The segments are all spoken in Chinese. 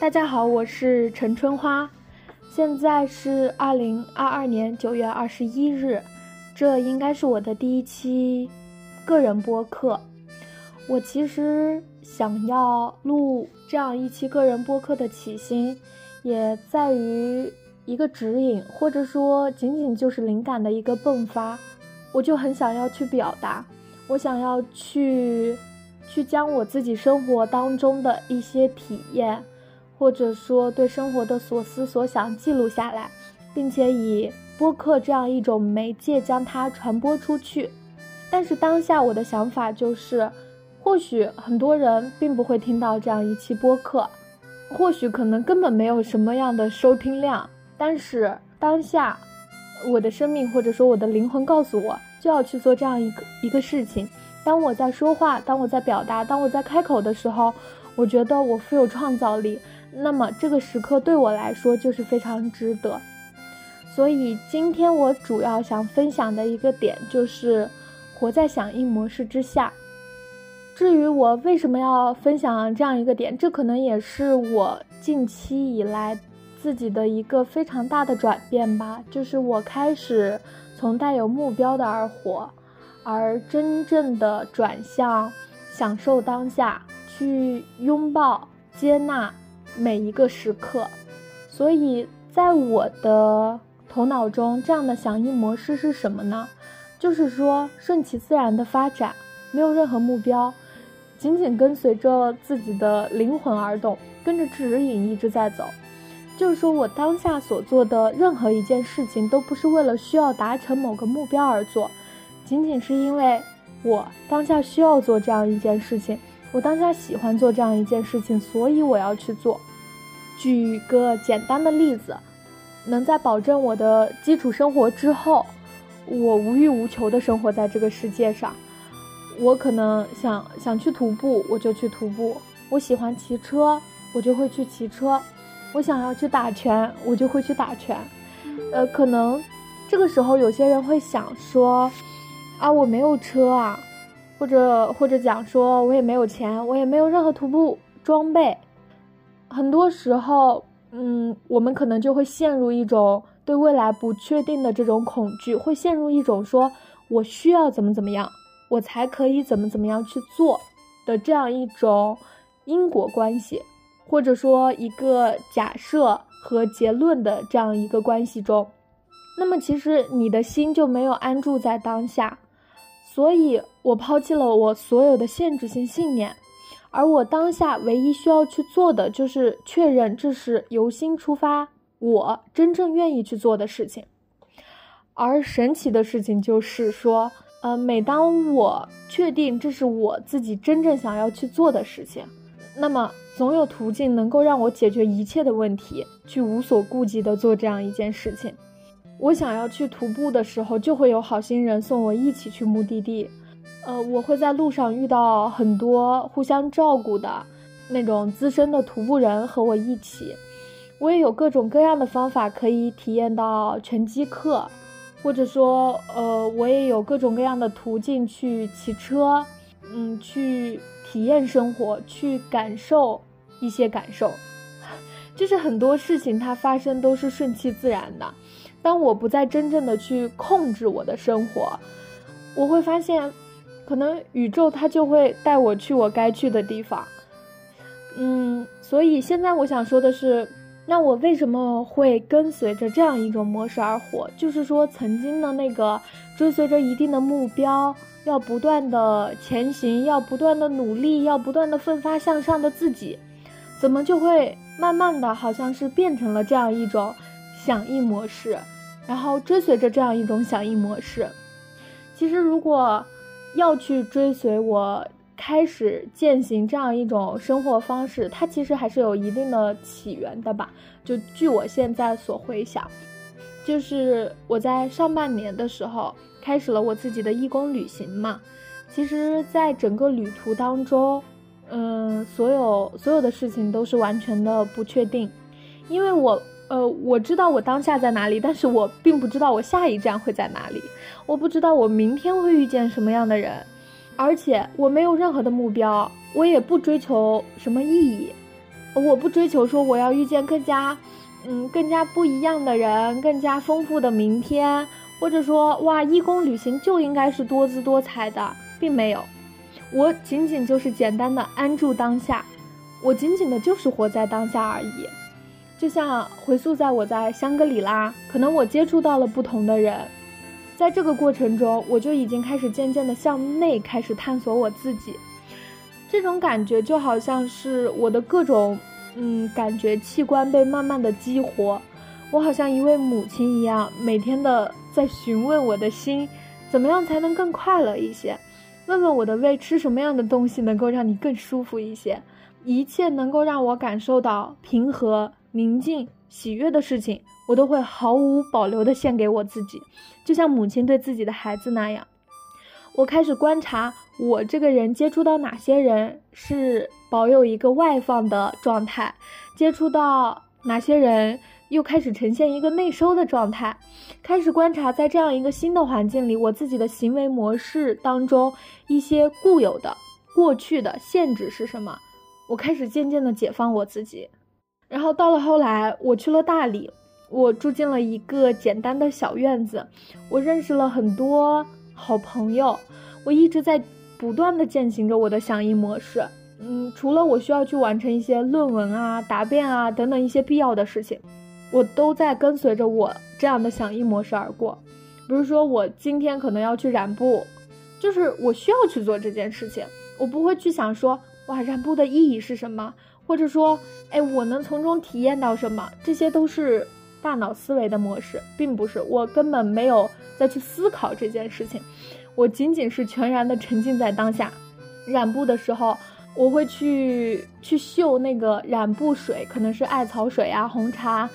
大家好，我是陈春花，现在是二零二二年九月二十一日，这应该是我的第一期个人播客。我其实想要录这样一期个人播客的起心，也在于一个指引，或者说仅仅就是灵感的一个迸发。我就很想要去表达，我想要去去将我自己生活当中的一些体验。或者说对生活的所思所想记录下来，并且以播客这样一种媒介将它传播出去。但是当下我的想法就是，或许很多人并不会听到这样一期播客，或许可能根本没有什么样的收听量。但是当下，我的生命或者说我的灵魂告诉我，就要去做这样一个一个事情。当我在说话，当我在表达，当我在开口的时候，我觉得我富有创造力。那么这个时刻对我来说就是非常值得，所以今天我主要想分享的一个点就是活在响应模式之下。至于我为什么要分享这样一个点，这可能也是我近期以来自己的一个非常大的转变吧，就是我开始从带有目标的而活，而真正的转向享受当下，去拥抱接纳。每一个时刻，所以在我的头脑中，这样的响应模式是什么呢？就是说顺其自然的发展，没有任何目标，仅仅跟随着自己的灵魂而动，跟着指引一直在走。就是说我当下所做的任何一件事情，都不是为了需要达成某个目标而做，仅仅是因为我当下需要做这样一件事情。我当下喜欢做这样一件事情，所以我要去做。举个简单的例子，能在保证我的基础生活之后，我无欲无求的生活在这个世界上。我可能想想去徒步，我就去徒步；我喜欢骑车，我就会去骑车；我想要去打拳，我就会去打拳。呃，可能这个时候有些人会想说，啊，我没有车啊。或者或者讲说，我也没有钱，我也没有任何徒步装备。很多时候，嗯，我们可能就会陷入一种对未来不确定的这种恐惧，会陷入一种说我需要怎么怎么样，我才可以怎么怎么样去做的这样一种因果关系，或者说一个假设和结论的这样一个关系中。那么，其实你的心就没有安住在当下。所以我抛弃了我所有的限制性信念，而我当下唯一需要去做的就是确认这是由心出发，我真正愿意去做的事情。而神奇的事情就是说，呃，每当我确定这是我自己真正想要去做的事情，那么总有途径能够让我解决一切的问题，去无所顾忌的做这样一件事情。我想要去徒步的时候，就会有好心人送我一起去目的地。呃，我会在路上遇到很多互相照顾的那种资深的徒步人和我一起。我也有各种各样的方法可以体验到拳击课，或者说，呃，我也有各种各样的途径去骑车，嗯，去体验生活，去感受一些感受。就是很多事情它发生都是顺其自然的。当我不再真正的去控制我的生活，我会发现，可能宇宙它就会带我去我该去的地方。嗯，所以现在我想说的是，那我为什么会跟随着这样一种模式而活？就是说，曾经的那个追随着一定的目标，要不断的前行，要不断的努力，要不断的奋发向上的自己，怎么就会慢慢的好像是变成了这样一种？响应模式，然后追随着这样一种响应模式。其实，如果要去追随我开始践行这样一种生活方式，它其实还是有一定的起源的吧。就据我现在所回想，就是我在上半年的时候开始了我自己的义工旅行嘛。其实，在整个旅途当中，嗯，所有所有的事情都是完全的不确定，因为我。呃，我知道我当下在哪里，但是我并不知道我下一站会在哪里。我不知道我明天会遇见什么样的人，而且我没有任何的目标，我也不追求什么意义。我不追求说我要遇见更加，嗯，更加不一样的人，更加丰富的明天，或者说哇，义工旅行就应该是多姿多彩的，并没有。我仅仅就是简单的安住当下，我仅仅的就是活在当下而已。就像回溯在我在香格里拉，可能我接触到了不同的人，在这个过程中，我就已经开始渐渐的向内开始探索我自己。这种感觉就好像是我的各种嗯感觉器官被慢慢的激活，我好像一位母亲一样，每天的在询问我的心，怎么样才能更快乐一些。问问我的胃吃什么样的东西能够让你更舒服一些，一切能够让我感受到平和、宁静、喜悦的事情，我都会毫无保留的献给我自己，就像母亲对自己的孩子那样。我开始观察我这个人接触到哪些人是保有一个外放的状态，接触到哪些人。又开始呈现一个内收的状态，开始观察在这样一个新的环境里，我自己的行为模式当中一些固有的、过去的限制是什么？我开始渐渐的解放我自己。然后到了后来，我去了大理，我住进了一个简单的小院子，我认识了很多好朋友，我一直在不断的践行着我的响应模式。嗯，除了我需要去完成一些论文啊、答辩啊等等一些必要的事情。我都在跟随着我这样的响应模式而过，比如说我今天可能要去染布，就是我需要去做这件事情，我不会去想说哇染布的意义是什么，或者说哎我能从中体验到什么，这些都是大脑思维的模式，并不是我根本没有再去思考这件事情，我仅仅是全然的沉浸在当下。染布的时候，我会去去嗅那个染布水，可能是艾草水啊、红茶。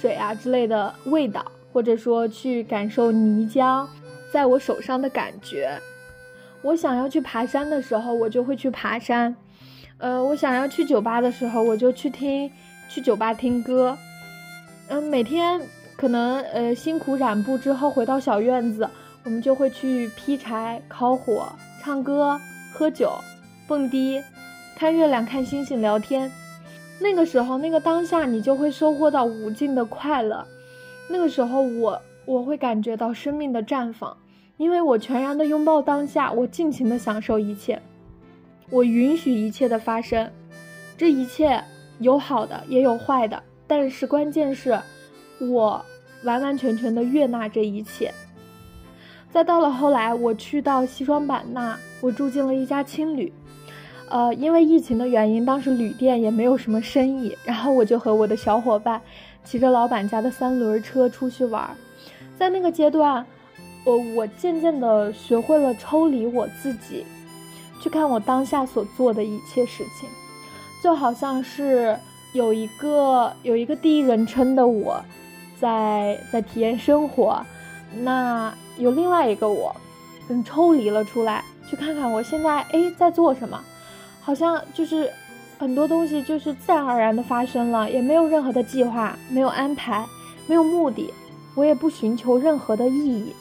水啊之类的味道，或者说去感受泥浆在我手上的感觉。我想要去爬山的时候，我就会去爬山。呃，我想要去酒吧的时候，我就去听去酒吧听歌。嗯，每天可能呃辛苦染布之后回到小院子，我们就会去劈柴、烤火、唱歌、喝酒、蹦迪、看月亮、看星星、聊天。那个时候，那个当下，你就会收获到无尽的快乐。那个时候，我我会感觉到生命的绽放，因为我全然的拥抱当下，我尽情的享受一切，我允许一切的发生。这一切有好的，也有坏的，但是关键是，我完完全全的悦纳这一切。再到了后来，我去到西双版纳，我住进了一家青旅。呃，因为疫情的原因，当时旅店也没有什么生意，然后我就和我的小伙伴骑着老板家的三轮车出去玩。在那个阶段，我我渐渐的学会了抽离我自己，去看我当下所做的一切事情，就好像是有一个有一个第一人称的我，在在体验生活，那有另外一个我，嗯，抽离了出来，去看看我现在哎在做什么。好像就是很多东西就是自然而然的发生了，也没有任何的计划，没有安排，没有目的，我也不寻求任何的意义。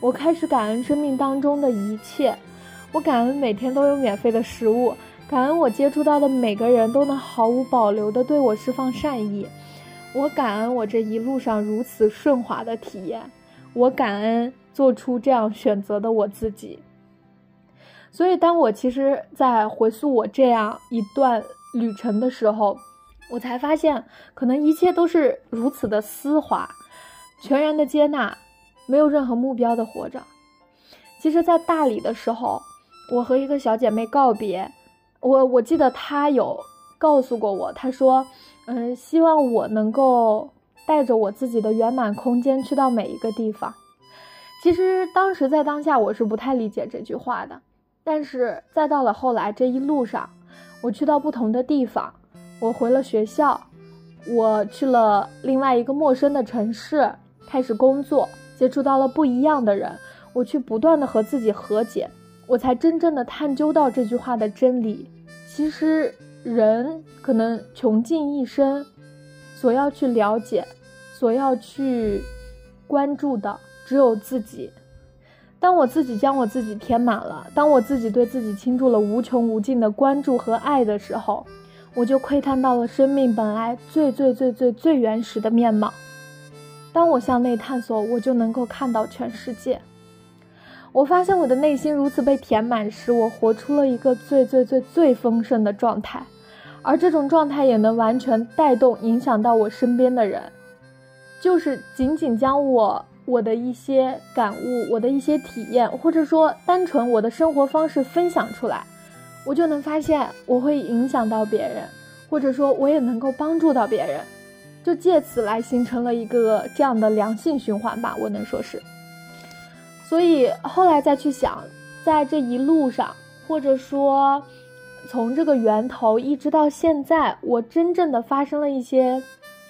我开始感恩生命当中的一切，我感恩每天都有免费的食物，感恩我接触到的每个人都能毫无保留的对我释放善意，我感恩我这一路上如此顺滑的体验，我感恩做出这样选择的我自己。所以，当我其实，在回溯我这样一段旅程的时候，我才发现，可能一切都是如此的丝滑，全然的接纳，没有任何目标的活着。其实，在大理的时候，我和一个小姐妹告别，我我记得她有告诉过我，她说，嗯，希望我能够带着我自己的圆满空间去到每一个地方。其实，当时在当下，我是不太理解这句话的。但是再到了后来这一路上，我去到不同的地方，我回了学校，我去了另外一个陌生的城市，开始工作，接触到了不一样的人，我去不断的和自己和解，我才真正的探究到这句话的真理。其实人可能穷尽一生，所要去了解，所要去关注的只有自己。当我自己将我自己填满了，当我自己对自己倾注了无穷无尽的关注和爱的时候，我就窥探到了生命本来最最最最最原始的面貌。当我向内探索，我就能够看到全世界。我发现我的内心如此被填满时，我活出了一个最最最最丰盛的状态，而这种状态也能完全带动、影响到我身边的人。就是仅仅将我我的一些感悟、我的一些体验，或者说单纯我的生活方式分享出来，我就能发现我会影响到别人，或者说我也能够帮助到别人。就借此来形成了一个这样的良性循环吧，我能说是。所以后来再去想，在这一路上，或者说从这个源头一直到现在，我真正的发生了一些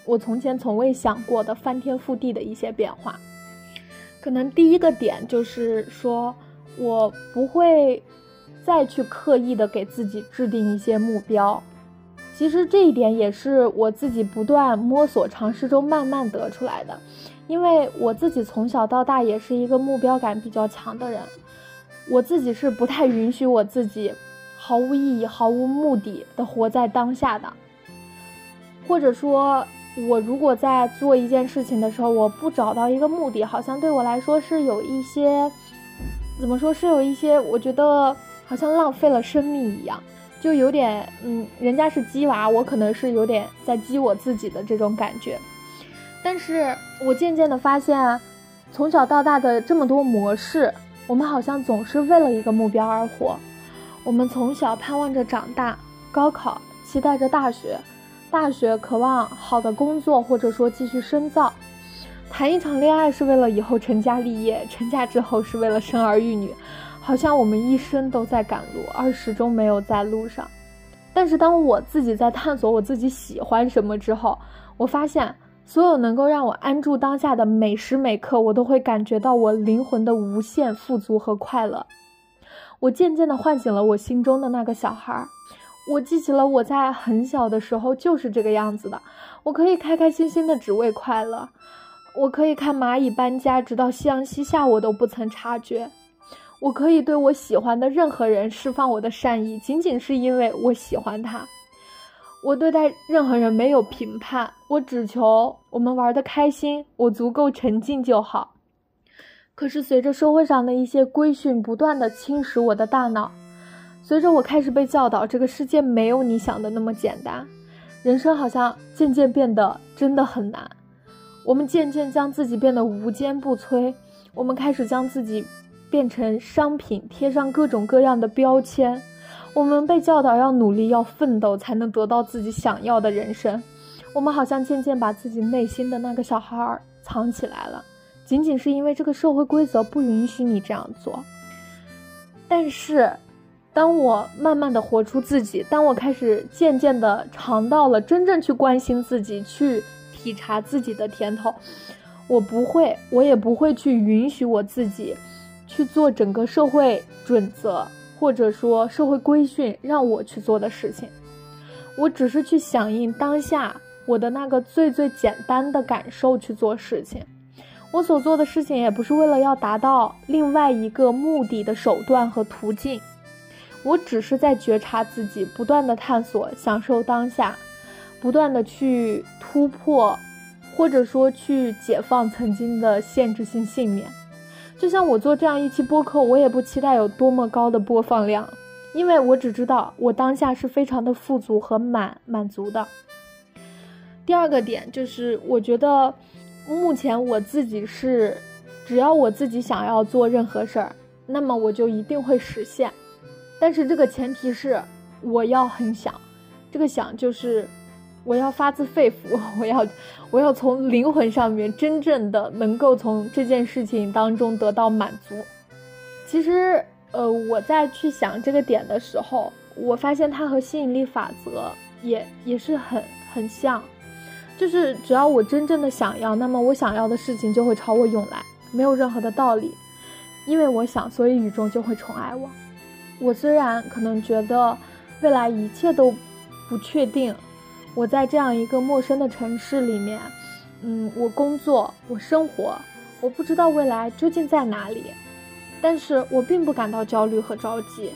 我从前从未想过的翻天覆地的一些变化。可能第一个点就是说，我不会再去刻意的给自己制定一些目标。其实这一点也是我自己不断摸索尝试中慢慢得出来的，因为我自己从小到大也是一个目标感比较强的人，我自己是不太允许我自己毫无意义、毫无目的的活在当下的，或者说，我如果在做一件事情的时候，我不找到一个目的，好像对我来说是有一些，怎么说是有一些，我觉得好像浪费了生命一样。就有点，嗯，人家是鸡娃，我可能是有点在激我自己的这种感觉。但是我渐渐的发现，从小到大的这么多模式，我们好像总是为了一个目标而活。我们从小盼望着长大，高考，期待着大学，大学渴望好的工作，或者说继续深造。谈一场恋爱是为了以后成家立业，成家之后是为了生儿育女。好像我们一生都在赶路，而始终没有在路上。但是当我自己在探索我自己喜欢什么之后，我发现所有能够让我安住当下的每时每刻，我都会感觉到我灵魂的无限富足和快乐。我渐渐地唤醒了我心中的那个小孩儿，我记起了我在很小的时候就是这个样子的。我可以开开心心的只为快乐，我可以看蚂蚁搬家，直到夕阳西下，我都不曾察觉。我可以对我喜欢的任何人释放我的善意，仅仅是因为我喜欢他。我对待任何人没有评判，我只求我们玩的开心，我足够沉静就好。可是随着社会上的一些规训不断的侵蚀我的大脑，随着我开始被教导这个世界没有你想的那么简单，人生好像渐渐变得真的很难。我们渐渐将自己变得无坚不摧，我们开始将自己。变成商品，贴上各种各样的标签。我们被教导要努力，要奋斗，才能得到自己想要的人生。我们好像渐渐把自己内心的那个小孩儿藏起来了，仅仅是因为这个社会规则不允许你这样做。但是，当我慢慢的活出自己，当我开始渐渐的尝到了真正去关心自己、去体察自己的甜头，我不会，我也不会去允许我自己。去做整个社会准则或者说社会规训让我去做的事情，我只是去响应当下我的那个最最简单的感受去做事情。我所做的事情也不是为了要达到另外一个目的的手段和途径，我只是在觉察自己，不断的探索，享受当下，不断的去突破，或者说去解放曾经的限制性信念。就像我做这样一期播客，我也不期待有多么高的播放量，因为我只知道我当下是非常的富足和满满足的。第二个点就是，我觉得目前我自己是，只要我自己想要做任何事儿，那么我就一定会实现。但是这个前提是我要很想，这个想就是。我要发自肺腑，我要，我要从灵魂上面真正的能够从这件事情当中得到满足。其实，呃，我在去想这个点的时候，我发现它和吸引力法则也也是很很像，就是只要我真正的想要，那么我想要的事情就会朝我涌来，没有任何的道理，因为我想，所以宇宙就会宠爱我。我虽然可能觉得未来一切都不确定。我在这样一个陌生的城市里面，嗯，我工作，我生活，我不知道未来究竟在哪里，但是我并不感到焦虑和着急，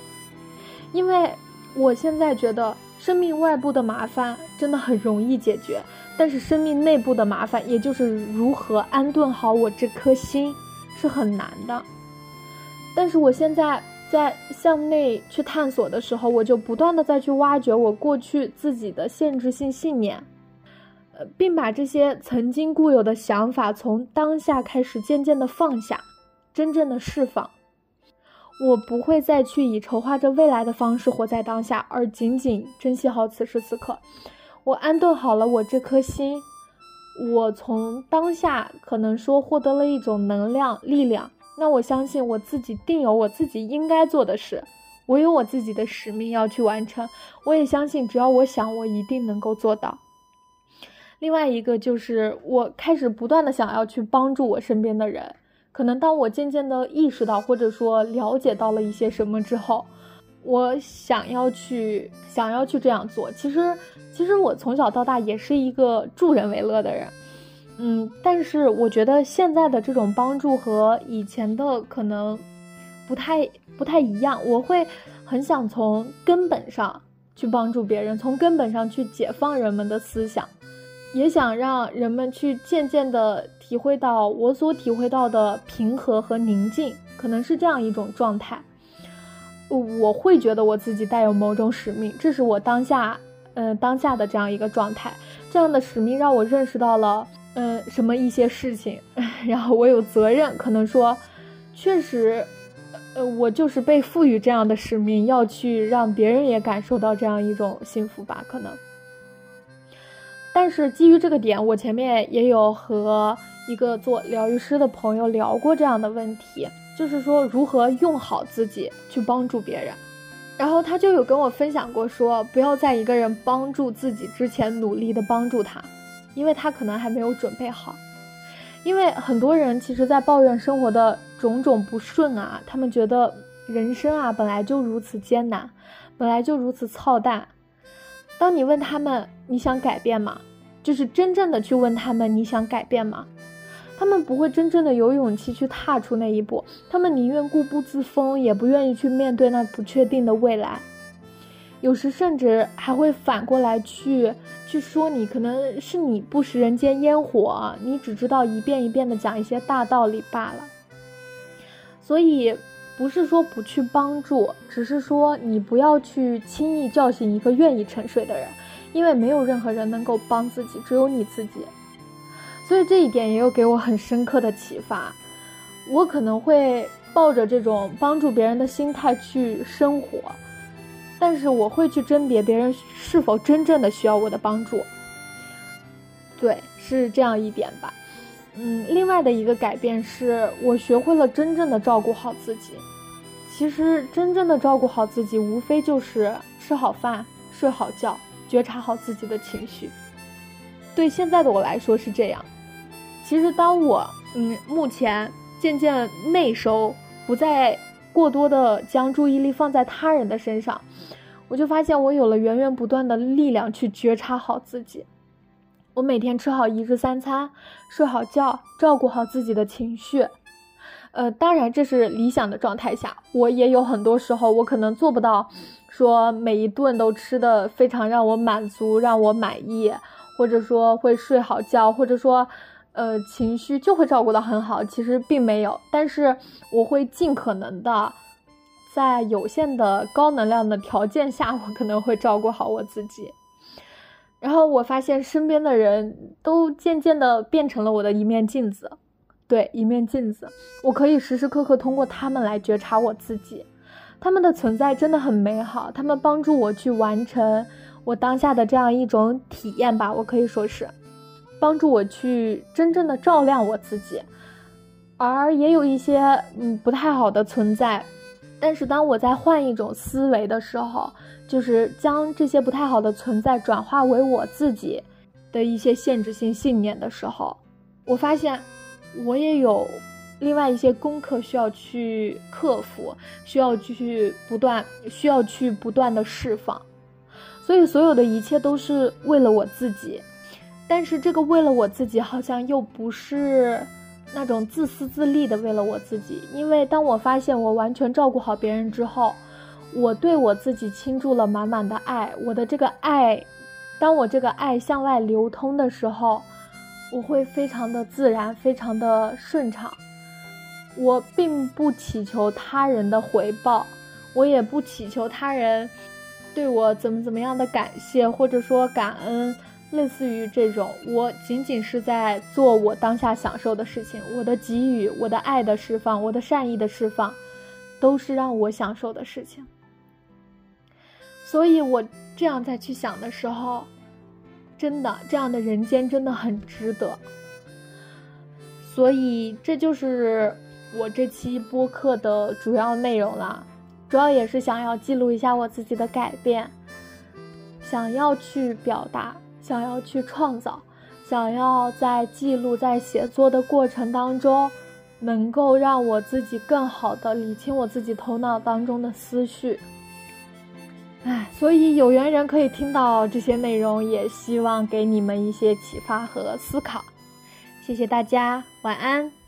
因为我现在觉得，生命外部的麻烦真的很容易解决，但是生命内部的麻烦，也就是如何安顿好我这颗心，是很难的。但是我现在在向内去探索的时候，我就不断的再去挖掘我过去自己的限制性信念，呃，并把这些曾经固有的想法从当下开始渐渐的放下，真正的释放。我不会再去以筹划着未来的方式活在当下，而仅仅珍惜好此时此刻。我安顿好了我这颗心，我从当下可能说获得了一种能量力量。那我相信我自己定有我自己应该做的事，我有我自己的使命要去完成。我也相信，只要我想，我一定能够做到。另外一个就是我开始不断的想要去帮助我身边的人。可能当我渐渐的意识到，或者说了解到了一些什么之后，我想要去想要去这样做。其实，其实我从小到大也是一个助人为乐的人，嗯，但是我觉得现在的这种帮助和以前的可能不太不太一样。我会很想从根本上去帮助别人，从根本上去解放人们的思想。也想让人们去渐渐的体会到我所体会到的平和和宁静，可能是这样一种状态。我会觉得我自己带有某种使命，这是我当下，呃，当下的这样一个状态。这样的使命让我认识到了，嗯，什么一些事情，然后我有责任，可能说，确实，呃，我就是被赋予这样的使命，要去让别人也感受到这样一种幸福吧，可能。但是基于这个点，我前面也有和一个做疗愈师的朋友聊过这样的问题，就是说如何用好自己去帮助别人。然后他就有跟我分享过，说不要在一个人帮助自己之前努力的帮助他，因为他可能还没有准备好。因为很多人其实，在抱怨生活的种种不顺啊，他们觉得人生啊本来就如此艰难，本来就如此操蛋。当你问他们你想改变吗？就是真正的去问他们你想改变吗？他们不会真正的有勇气去踏出那一步，他们宁愿固步自封，也不愿意去面对那不确定的未来。有时甚至还会反过来去去说你，可能是你不食人间烟火，你只知道一遍一遍的讲一些大道理罢了。所以。不是说不去帮助，只是说你不要去轻易叫醒一个愿意沉睡的人，因为没有任何人能够帮自己，只有你自己。所以这一点也有给我很深刻的启发。我可能会抱着这种帮助别人的心态去生活，但是我会去甄别别人是否真正的需要我的帮助。对，是这样一点吧。嗯，另外的一个改变是我学会了真正的照顾好自己。其实，真正的照顾好自己，无非就是吃好饭、睡好觉、觉察好自己的情绪。对现在的我来说是这样。其实，当我嗯目前渐渐内收，不再过多的将注意力放在他人的身上，我就发现我有了源源不断的力量去觉察好自己。我每天吃好一日三餐，睡好觉，照顾好自己的情绪。呃，当然这是理想的状态下，我也有很多时候我可能做不到，说每一顿都吃的非常让我满足，让我满意，或者说会睡好觉，或者说，呃，情绪就会照顾的很好。其实并没有，但是我会尽可能的，在有限的高能量的条件下，我可能会照顾好我自己。然后我发现身边的人都渐渐的变成了我的一面镜子，对，一面镜子，我可以时时刻刻通过他们来觉察我自己，他们的存在真的很美好，他们帮助我去完成我当下的这样一种体验吧，我可以说是帮助我去真正的照亮我自己，而也有一些嗯不太好的存在。但是当我在换一种思维的时候，就是将这些不太好的存在转化为我自己的一些限制性信念的时候，我发现我也有另外一些功课需要去克服，需要继续不断，需要去不断的释放。所以所有的一切都是为了我自己，但是这个为了我自己好像又不是。那种自私自利的为了我自己，因为当我发现我完全照顾好别人之后，我对我自己倾注了满满的爱，我的这个爱，当我这个爱向外流通的时候，我会非常的自然，非常的顺畅。我并不祈求他人的回报，我也不祈求他人对我怎么怎么样的感谢或者说感恩，类似于这种，我仅仅是在做我当下享受的事情，我的给予，我的爱的释放，我的善意的释放，都是让我享受的事情。所以，我这样再去想的时候，真的，这样的人间真的很值得。所以，这就是。我这期播客的主要内容了，主要也是想要记录一下我自己的改变，想要去表达，想要去创造，想要在记录在写作的过程当中，能够让我自己更好的理清我自己头脑当中的思绪。哎，所以有缘人可以听到这些内容，也希望给你们一些启发和思考。谢谢大家，晚安。